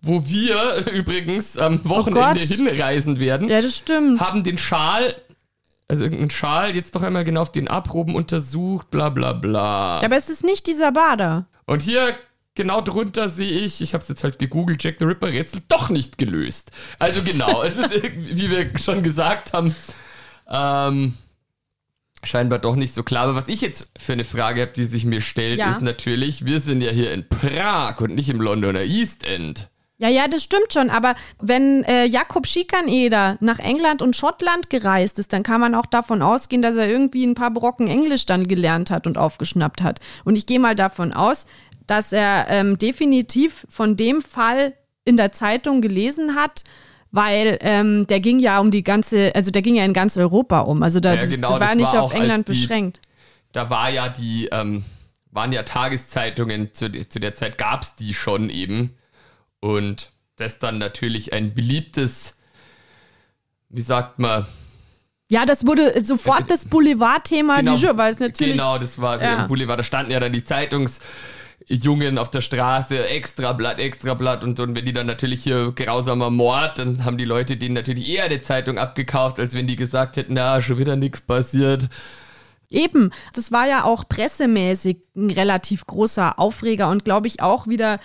wo wir übrigens am Wochenende oh hinreisen werden, ja, das stimmt. haben den Schal also irgendein Schal, jetzt noch einmal genau auf den Abroben untersucht, bla bla bla. Ja, aber es ist nicht dieser Bader. Und hier genau drunter sehe ich, ich habe es jetzt halt gegoogelt, Jack the Ripper Rätsel doch nicht gelöst. Also genau, es ist, wie wir schon gesagt haben, ähm, scheinbar doch nicht so klar. Aber was ich jetzt für eine Frage habe, die sich mir stellt, ja. ist natürlich, wir sind ja hier in Prag und nicht im Londoner East End. Ja, ja, das stimmt schon. Aber wenn äh, Jakob Schikaneder nach England und Schottland gereist ist, dann kann man auch davon ausgehen, dass er irgendwie ein paar Brocken Englisch dann gelernt hat und aufgeschnappt hat. Und ich gehe mal davon aus, dass er ähm, definitiv von dem Fall in der Zeitung gelesen hat, weil ähm, der ging ja um die ganze, also der ging ja in ganz Europa um. Also da, ja, genau, das war das nicht war auf England die, beschränkt. Da war ja die, ähm, waren ja Tageszeitungen, zu, zu der Zeit gab es die schon eben. Und das dann natürlich ein beliebtes, wie sagt man, ja, das wurde sofort das Boulevardthema genau, du weil es natürlich. Genau, das war ja. im Boulevard, da standen ja dann die Zeitungsjungen auf der Straße, extra Blatt, extra Blatt und, und wenn die dann natürlich hier grausamer Mord, dann haben die Leute denen natürlich eher eine Zeitung abgekauft, als wenn die gesagt hätten, na, schon wieder nichts passiert. Eben, das war ja auch pressemäßig ein relativ großer Aufreger und glaube ich auch wieder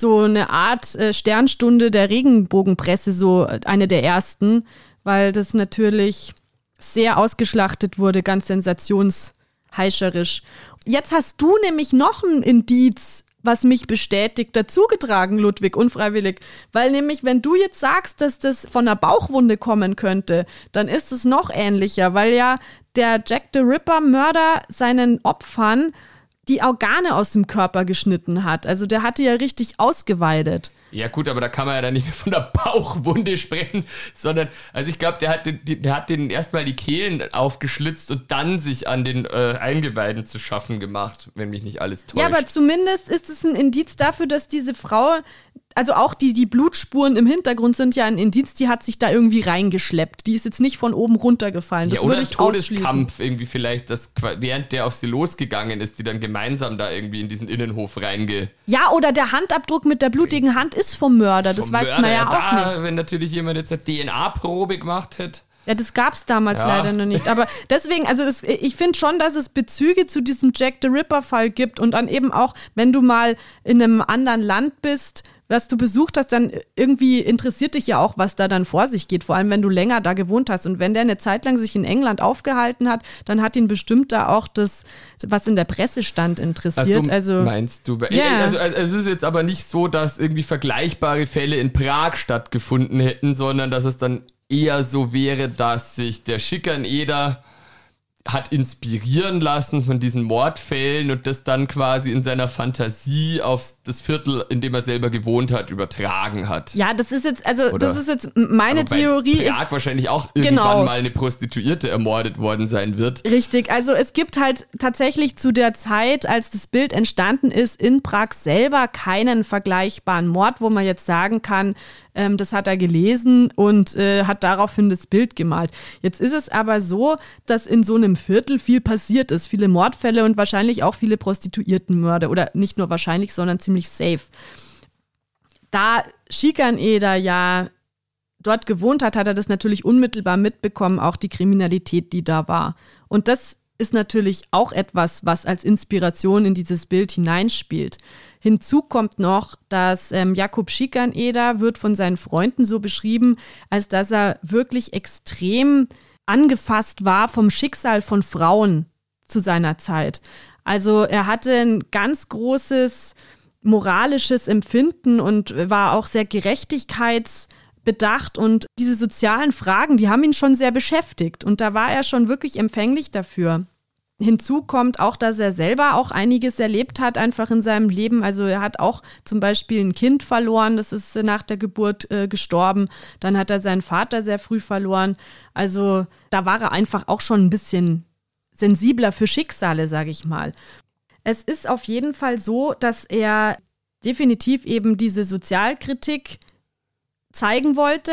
so eine Art äh, Sternstunde der Regenbogenpresse, so eine der ersten, weil das natürlich sehr ausgeschlachtet wurde, ganz sensationsheischerisch. Jetzt hast du nämlich noch ein Indiz, was mich bestätigt, dazugetragen, Ludwig, unfreiwillig. Weil nämlich, wenn du jetzt sagst, dass das von einer Bauchwunde kommen könnte, dann ist es noch ähnlicher, weil ja der Jack the Ripper-Mörder seinen Opfern die Organe aus dem Körper geschnitten hat. Also der hatte ja richtig ausgeweidet. Ja gut, aber da kann man ja dann nicht mehr von der Bauchwunde sprechen, sondern, also ich glaube, der hat, den, der hat den erstmal die Kehlen aufgeschlitzt und dann sich an den äh, Eingeweiden zu schaffen gemacht, wenn mich nicht alles täuscht. Ja, aber zumindest ist es ein Indiz dafür, dass diese Frau also auch die, die Blutspuren im Hintergrund sind ja ein Indiz, die hat sich da irgendwie reingeschleppt. Die ist jetzt nicht von oben runtergefallen. Das ja, würde ich Todeskampf irgendwie vielleicht, dass während der auf sie losgegangen ist, die dann gemeinsam da irgendwie in diesen Innenhof reinge. Ja, oder der Handabdruck mit der blutigen Hand ist vom Mörder. Das vom weiß Mörder, man ja, ja auch da, nicht. Wenn natürlich jemand jetzt eine DNA-Probe gemacht hätte. Ja, das gab es damals ja. leider noch nicht. Aber deswegen, also das, ich finde schon, dass es Bezüge zu diesem Jack the Ripper-Fall gibt und dann eben auch, wenn du mal in einem anderen Land bist, was du besucht hast, dann irgendwie interessiert dich ja auch, was da dann vor sich geht, vor allem wenn du länger da gewohnt hast. Und wenn der eine Zeit lang sich in England aufgehalten hat, dann hat ihn bestimmt da auch das, was in der Presse stand, interessiert. Also, also meinst du? Yeah. Also, also, es ist jetzt aber nicht so, dass irgendwie vergleichbare Fälle in Prag stattgefunden hätten, sondern dass es dann eher so wäre, dass sich der Schickerneder hat inspirieren lassen von diesen Mordfällen und das dann quasi in seiner Fantasie auf das Viertel, in dem er selber gewohnt hat, übertragen hat. Ja, das ist jetzt, also Oder das ist jetzt meine Theorie. Prag wahrscheinlich auch irgendwann genau. mal eine Prostituierte ermordet worden sein wird. Richtig, also es gibt halt tatsächlich zu der Zeit, als das Bild entstanden ist, in Prag selber keinen vergleichbaren Mord, wo man jetzt sagen kann, ähm, das hat er gelesen und äh, hat daraufhin das Bild gemalt. Jetzt ist es aber so, dass in so einem Viertel viel passiert ist. Viele Mordfälle und wahrscheinlich auch viele Prostituiertenmörder. Oder nicht nur wahrscheinlich, sondern ziemlich safe. Da Schikaneder ja dort gewohnt hat, hat er das natürlich unmittelbar mitbekommen, auch die Kriminalität, die da war. Und das ist natürlich auch etwas, was als Inspiration in dieses Bild hineinspielt. Hinzu kommt noch, dass ähm, Jakob Schikaneder wird von seinen Freunden so beschrieben, als dass er wirklich extrem angefasst war vom Schicksal von Frauen zu seiner Zeit. Also er hatte ein ganz großes moralisches Empfinden und war auch sehr gerechtigkeitsbedacht und diese sozialen Fragen, die haben ihn schon sehr beschäftigt und da war er schon wirklich empfänglich dafür. Hinzu kommt auch, dass er selber auch einiges erlebt hat, einfach in seinem Leben. Also er hat auch zum Beispiel ein Kind verloren, das ist nach der Geburt äh, gestorben. Dann hat er seinen Vater sehr früh verloren. Also da war er einfach auch schon ein bisschen sensibler für Schicksale, sage ich mal. Es ist auf jeden Fall so, dass er definitiv eben diese Sozialkritik zeigen wollte,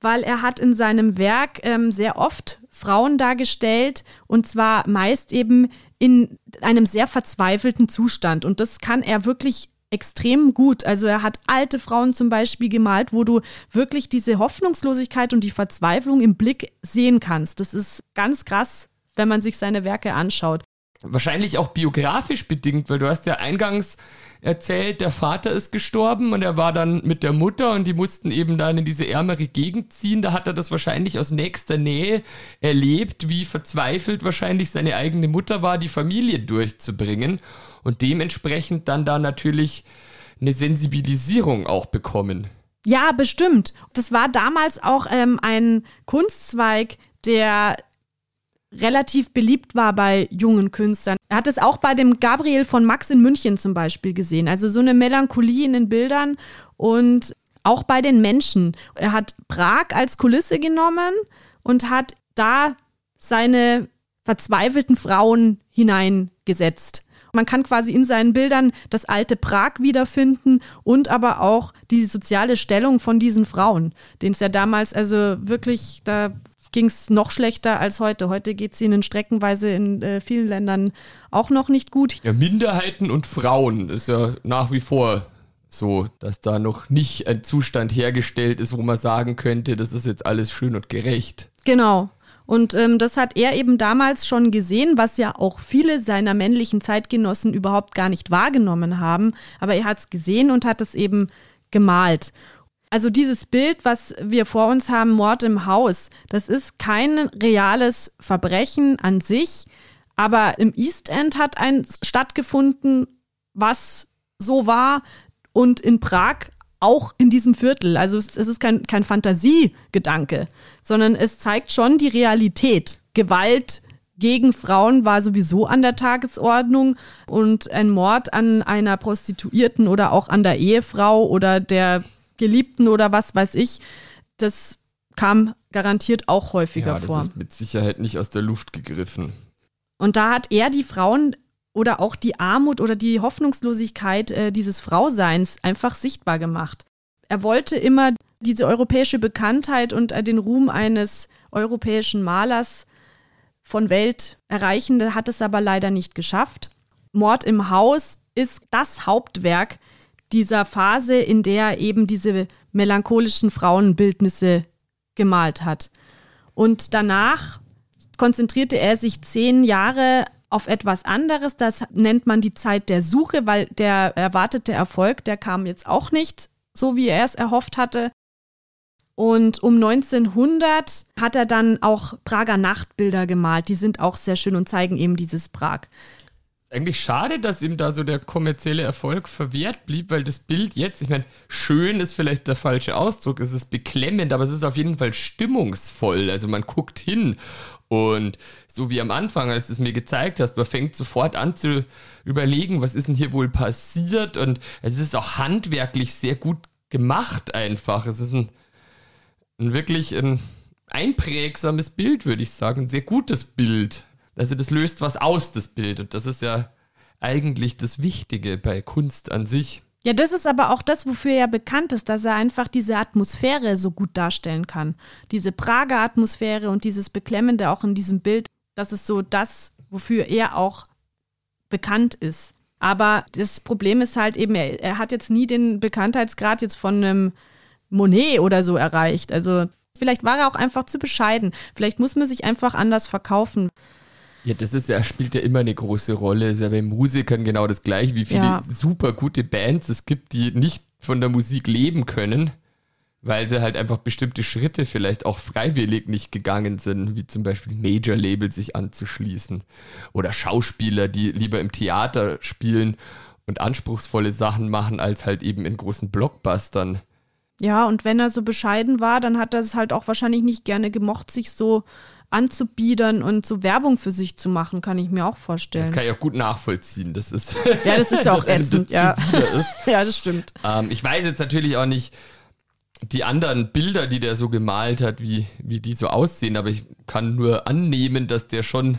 weil er hat in seinem Werk ähm, sehr oft Frauen dargestellt und zwar meist eben in einem sehr verzweifelten Zustand. Und das kann er wirklich extrem gut. Also er hat alte Frauen zum Beispiel gemalt, wo du wirklich diese Hoffnungslosigkeit und die Verzweiflung im Blick sehen kannst. Das ist ganz krass, wenn man sich seine Werke anschaut. Wahrscheinlich auch biografisch bedingt, weil du hast ja eingangs erzählt, der Vater ist gestorben und er war dann mit der Mutter und die mussten eben dann in diese ärmere Gegend ziehen. Da hat er das wahrscheinlich aus nächster Nähe erlebt, wie verzweifelt wahrscheinlich seine eigene Mutter war, die Familie durchzubringen und dementsprechend dann da natürlich eine Sensibilisierung auch bekommen. Ja, bestimmt. Das war damals auch ähm, ein Kunstzweig, der relativ beliebt war bei jungen Künstlern. Er hat es auch bei dem Gabriel von Max in München zum Beispiel gesehen. Also so eine Melancholie in den Bildern und auch bei den Menschen. Er hat Prag als Kulisse genommen und hat da seine verzweifelten Frauen hineingesetzt. Man kann quasi in seinen Bildern das alte Prag wiederfinden und aber auch die soziale Stellung von diesen Frauen, denen es ja damals also wirklich, da ging es noch schlechter als heute. Heute geht es ihnen streckenweise in äh, vielen Ländern auch noch nicht gut. Ja, Minderheiten und Frauen ist ja nach wie vor so, dass da noch nicht ein Zustand hergestellt ist, wo man sagen könnte, das ist jetzt alles schön und gerecht. Genau. Und ähm, das hat er eben damals schon gesehen, was ja auch viele seiner männlichen Zeitgenossen überhaupt gar nicht wahrgenommen haben. Aber er hat es gesehen und hat es eben gemalt. Also dieses Bild, was wir vor uns haben, Mord im Haus, das ist kein reales Verbrechen an sich, aber im East End hat ein stattgefunden, was so war und in Prag auch in diesem Viertel. Also es, ist kein, kein Fantasiegedanke, sondern es zeigt schon die Realität. Gewalt gegen Frauen war sowieso an der Tagesordnung und ein Mord an einer Prostituierten oder auch an der Ehefrau oder der Geliebten oder was weiß ich, das kam garantiert auch häufiger ja, das vor. Das ist mit Sicherheit nicht aus der Luft gegriffen. Und da hat er die Frauen oder auch die Armut oder die Hoffnungslosigkeit äh, dieses Frauseins einfach sichtbar gemacht. Er wollte immer diese europäische Bekanntheit und äh, den Ruhm eines europäischen Malers von Welt erreichen, hat es aber leider nicht geschafft. Mord im Haus ist das Hauptwerk dieser Phase, in der er eben diese melancholischen Frauenbildnisse gemalt hat. Und danach konzentrierte er sich zehn Jahre auf etwas anderes. Das nennt man die Zeit der Suche, weil der erwartete Erfolg, der kam jetzt auch nicht so, wie er es erhofft hatte. Und um 1900 hat er dann auch Prager Nachtbilder gemalt. Die sind auch sehr schön und zeigen eben dieses Prag. Eigentlich schade, dass ihm da so der kommerzielle Erfolg verwehrt blieb, weil das Bild jetzt, ich meine, schön ist vielleicht der falsche Ausdruck, es ist beklemmend, aber es ist auf jeden Fall stimmungsvoll. Also man guckt hin und so wie am Anfang, als du es mir gezeigt hast, man fängt sofort an zu überlegen, was ist denn hier wohl passiert. Und es ist auch handwerklich sehr gut gemacht einfach. Es ist ein, ein wirklich ein einprägsames Bild, würde ich sagen. Ein sehr gutes Bild. Also das löst was aus, das Bild. Und das ist ja eigentlich das Wichtige bei Kunst an sich. Ja, das ist aber auch das, wofür er bekannt ist, dass er einfach diese Atmosphäre so gut darstellen kann. Diese Prager Atmosphäre und dieses Beklemmende auch in diesem Bild, das ist so das, wofür er auch bekannt ist. Aber das Problem ist halt eben, er, er hat jetzt nie den Bekanntheitsgrad jetzt von einem Monet oder so erreicht. Also vielleicht war er auch einfach zu bescheiden. Vielleicht muss man sich einfach anders verkaufen. Ja, das ist ja, spielt ja immer eine große Rolle. Ist ja bei Musikern genau das gleiche, wie viele ja. super gute Bands es gibt, die nicht von der Musik leben können, weil sie halt einfach bestimmte Schritte vielleicht auch freiwillig nicht gegangen sind, wie zum Beispiel Major-Label sich anzuschließen. Oder Schauspieler, die lieber im Theater spielen und anspruchsvolle Sachen machen, als halt eben in großen Blockbustern. Ja, und wenn er so bescheiden war, dann hat er es halt auch wahrscheinlich nicht gerne gemocht, sich so anzubiedern und so Werbung für sich zu machen, kann ich mir auch vorstellen. Das kann ich auch gut nachvollziehen. Das ist ja, das ist ja auch ätzend. Ja. ja, das stimmt. Ähm, ich weiß jetzt natürlich auch nicht die anderen Bilder, die der so gemalt hat, wie, wie die so aussehen, aber ich kann nur annehmen, dass der schon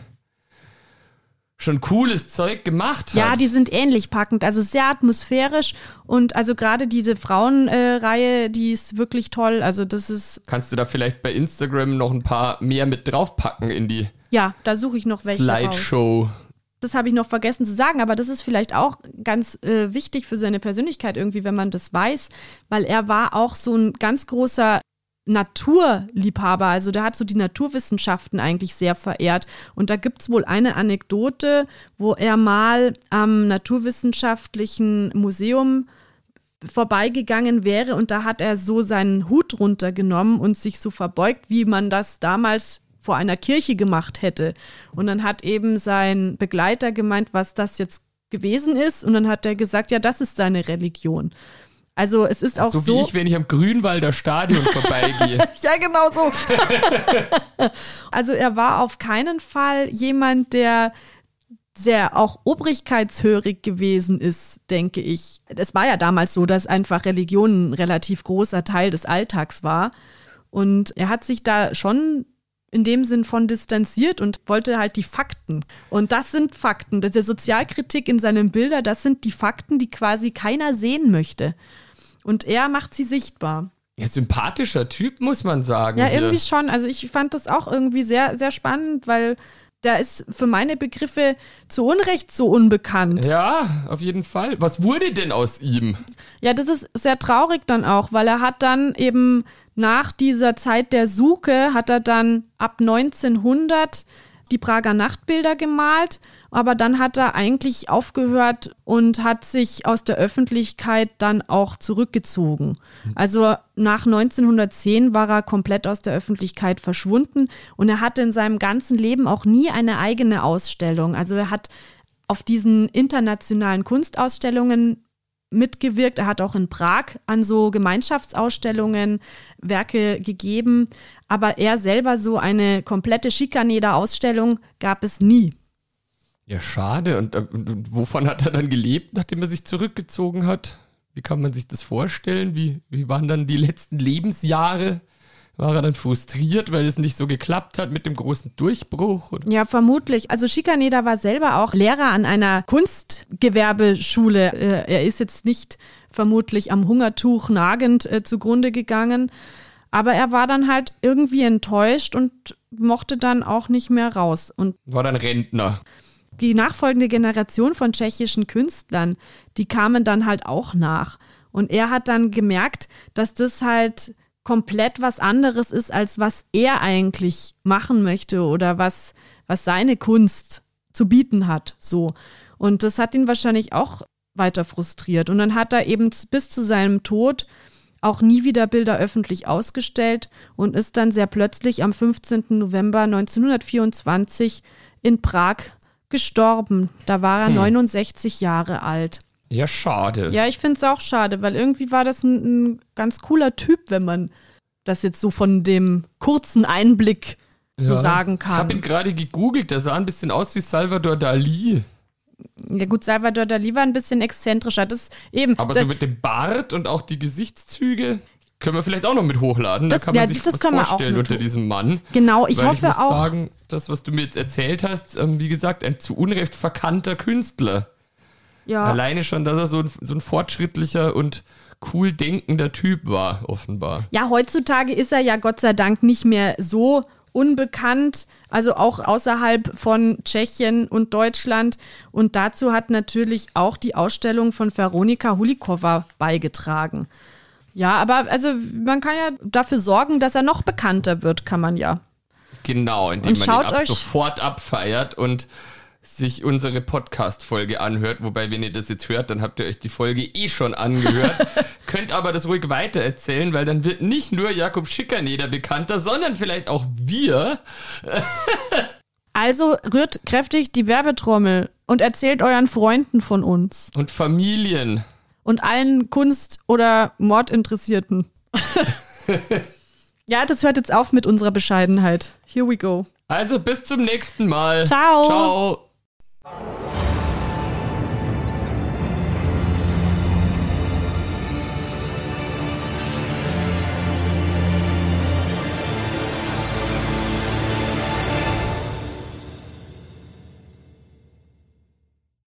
schon cooles Zeug gemacht hat. Ja, die sind ähnlich packend, also sehr atmosphärisch und also gerade diese Frauenreihe, äh, die ist wirklich toll. Also das ist. Kannst du da vielleicht bei Instagram noch ein paar mehr mit draufpacken in die Ja, da suche ich noch welche. Slideshow. Raus. das habe ich noch vergessen zu sagen, aber das ist vielleicht auch ganz äh, wichtig für seine Persönlichkeit irgendwie, wenn man das weiß, weil er war auch so ein ganz großer Naturliebhaber. Also der hat so die Naturwissenschaften eigentlich sehr verehrt. Und da gibt es wohl eine Anekdote, wo er mal am Naturwissenschaftlichen Museum vorbeigegangen wäre und da hat er so seinen Hut runtergenommen und sich so verbeugt, wie man das damals vor einer Kirche gemacht hätte. Und dann hat eben sein Begleiter gemeint, was das jetzt gewesen ist. Und dann hat er gesagt, ja, das ist seine Religion. Also es ist auch so. So wie ich, wenn ich am Grünwalder Stadion vorbeigehe. ja, genau so. also er war auf keinen Fall jemand, der sehr auch obrigkeitshörig gewesen ist, denke ich. Es war ja damals so, dass einfach Religion ein relativ großer Teil des Alltags war. Und er hat sich da schon in dem Sinn von distanziert und wollte halt die Fakten. Und das sind Fakten. Der Sozialkritik in seinen Bildern, das sind die Fakten, die quasi keiner sehen möchte. Und er macht sie sichtbar. Ja, sympathischer Typ, muss man sagen. Ja, hier. irgendwie schon. Also ich fand das auch irgendwie sehr, sehr spannend, weil der ist für meine Begriffe zu Unrecht so unbekannt. Ja, auf jeden Fall. Was wurde denn aus ihm? Ja, das ist sehr traurig dann auch, weil er hat dann eben nach dieser Zeit der Suche, hat er dann ab 1900 die Prager Nachtbilder gemalt aber dann hat er eigentlich aufgehört und hat sich aus der Öffentlichkeit dann auch zurückgezogen. Also nach 1910 war er komplett aus der Öffentlichkeit verschwunden und er hatte in seinem ganzen Leben auch nie eine eigene Ausstellung. Also er hat auf diesen internationalen Kunstausstellungen mitgewirkt. Er hat auch in Prag an so Gemeinschaftsausstellungen Werke gegeben. Aber er selber so eine komplette Schikaneder-Ausstellung gab es nie. Ja, schade. Und, äh, und, wovon hat er dann gelebt, nachdem er sich zurückgezogen hat? Wie kann man sich das vorstellen? Wie, wie waren dann die letzten Lebensjahre? War er dann frustriert, weil es nicht so geklappt hat mit dem großen Durchbruch? Oder? Ja, vermutlich. Also Schikaneder war selber auch Lehrer an einer Kunstgewerbeschule. Äh, er ist jetzt nicht vermutlich am Hungertuch nagend äh, zugrunde gegangen. Aber er war dann halt irgendwie enttäuscht und mochte dann auch nicht mehr raus. Und war dann Rentner die nachfolgende Generation von tschechischen Künstlern, die kamen dann halt auch nach. Und er hat dann gemerkt, dass das halt komplett was anderes ist, als was er eigentlich machen möchte oder was, was seine Kunst zu bieten hat. So. Und das hat ihn wahrscheinlich auch weiter frustriert. Und dann hat er eben bis zu seinem Tod auch nie wieder Bilder öffentlich ausgestellt und ist dann sehr plötzlich am 15. November 1924 in Prag gestorben. Da war er hm. 69 Jahre alt. Ja, schade. Ja, ich finde es auch schade, weil irgendwie war das ein, ein, ganz cooler Typ, wenn man das jetzt so von dem kurzen Einblick so ja. sagen kann. Ich habe ihn gerade gegoogelt, der sah ein bisschen aus wie Salvador Dali. Ja gut, Salvador Dali war ein bisschen exzentrischer, das eben. Aber so mit dem Bart und auch die Gesichtszüge. Können wir vielleicht auch noch mit hochladen. Das, da kann man ja, sich das was vorstellen unter diesem Mann. Genau, ich Weil hoffe ich muss auch. sagen, das, was du mir jetzt erzählt hast, ähm, wie gesagt, ein zu Unrecht verkannter Künstler. Ja. Alleine schon, dass er so ein, so ein fortschrittlicher und cool denkender Typ war, offenbar. Ja, heutzutage ist er ja Gott sei Dank nicht mehr so unbekannt, also auch außerhalb von Tschechien und Deutschland. Und dazu hat natürlich auch die Ausstellung von Veronika Hulikova beigetragen. Ja, aber also man kann ja dafür sorgen, dass er noch bekannter wird, kann man ja. Genau, indem und man ihn ab sofort abfeiert und sich unsere Podcast-Folge anhört. Wobei, wenn ihr das jetzt hört, dann habt ihr euch die Folge eh schon angehört. Könnt aber das ruhig weitererzählen, weil dann wird nicht nur Jakob Schickaneder bekannter, sondern vielleicht auch wir. also rührt kräftig die Werbetrommel und erzählt euren Freunden von uns. Und Familien und allen Kunst- oder Mordinteressierten. ja, das hört jetzt auf mit unserer Bescheidenheit. Here we go. Also bis zum nächsten Mal. Ciao. Ciao.